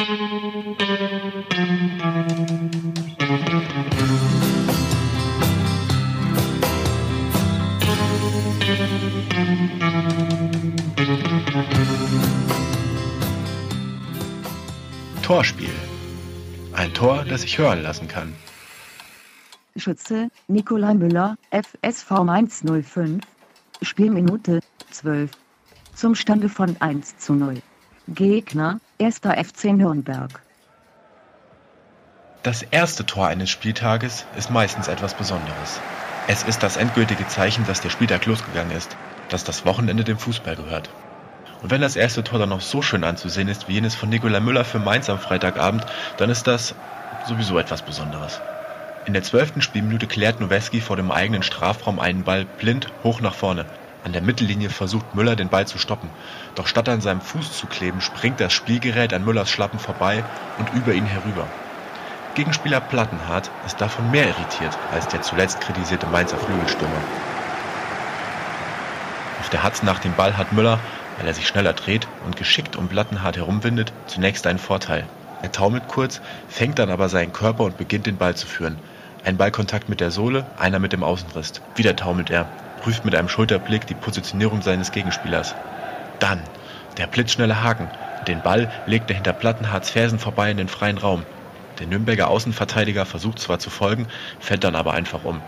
Torspiel. Ein Tor, das sich hören lassen kann. Schütze, Nikolai Müller, FSV Mainz 05. Spielminute, 12. Zum Stande von 1 zu 0. Gegner, 1. FC Nürnberg. Das erste Tor eines Spieltages ist meistens etwas Besonderes. Es ist das endgültige Zeichen, dass der Spieltag losgegangen ist, dass das Wochenende dem Fußball gehört. Und wenn das erste Tor dann noch so schön anzusehen ist wie jenes von Nikolai Müller für Mainz am Freitagabend, dann ist das sowieso etwas Besonderes. In der zwölften Spielminute klärt Noweski vor dem eigenen Strafraum einen Ball blind hoch nach vorne. An der Mittellinie versucht Müller den Ball zu stoppen. Doch statt an seinem Fuß zu kleben, springt das Spielgerät an Müllers Schlappen vorbei und über ihn herüber. Gegenspieler Plattenhardt ist davon mehr irritiert als der zuletzt kritisierte Mainzer Flügelstürmer. Auf der Hatz nach dem Ball hat Müller weil er sich schneller dreht und geschickt um Plattenhardt herumwindet, zunächst einen Vorteil. Er taumelt kurz, fängt dann aber seinen Körper und beginnt den Ball zu führen. Ein Ballkontakt mit der Sohle, einer mit dem Außenriss. Wieder taumelt er, prüft mit einem Schulterblick die Positionierung seines Gegenspielers. Dann der blitzschnelle Haken. Den Ball legt er hinter Plattenhards Fersen vorbei in den freien Raum. Der Nürnberger Außenverteidiger versucht zwar zu folgen, fällt dann aber einfach um.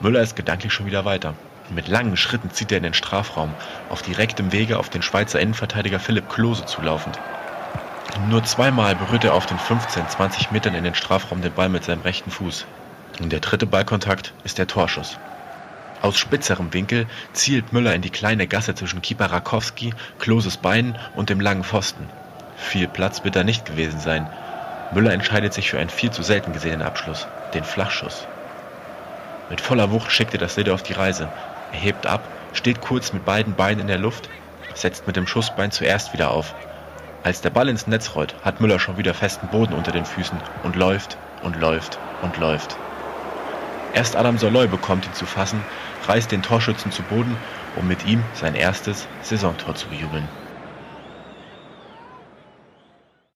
Müller ist gedanklich schon wieder weiter. Mit langen Schritten zieht er in den Strafraum, auf direktem Wege auf den Schweizer Innenverteidiger Philipp Klose zulaufend. Nur zweimal berührt er auf den 15, 20 Metern in den Strafraum den Ball mit seinem rechten Fuß. Und der dritte Ballkontakt ist der Torschuss. Aus spitzerem Winkel zielt Müller in die kleine Gasse zwischen Keeper Rakowski, Kloses Beinen und dem langen Pfosten. Viel Platz wird da nicht gewesen sein. Müller entscheidet sich für einen viel zu selten gesehenen Abschluss, den Flachschuss. Mit voller Wucht schickt er das Leder auf die Reise, er hebt ab, steht kurz mit beiden Beinen in der Luft, setzt mit dem Schussbein zuerst wieder auf. Als der Ball ins Netz rollt, hat Müller schon wieder festen Boden unter den Füßen und läuft und läuft und läuft. Erst Adam Soloy bekommt ihn zu fassen, reißt den Torschützen zu Boden, um mit ihm sein erstes Saisontor zu bejubeln.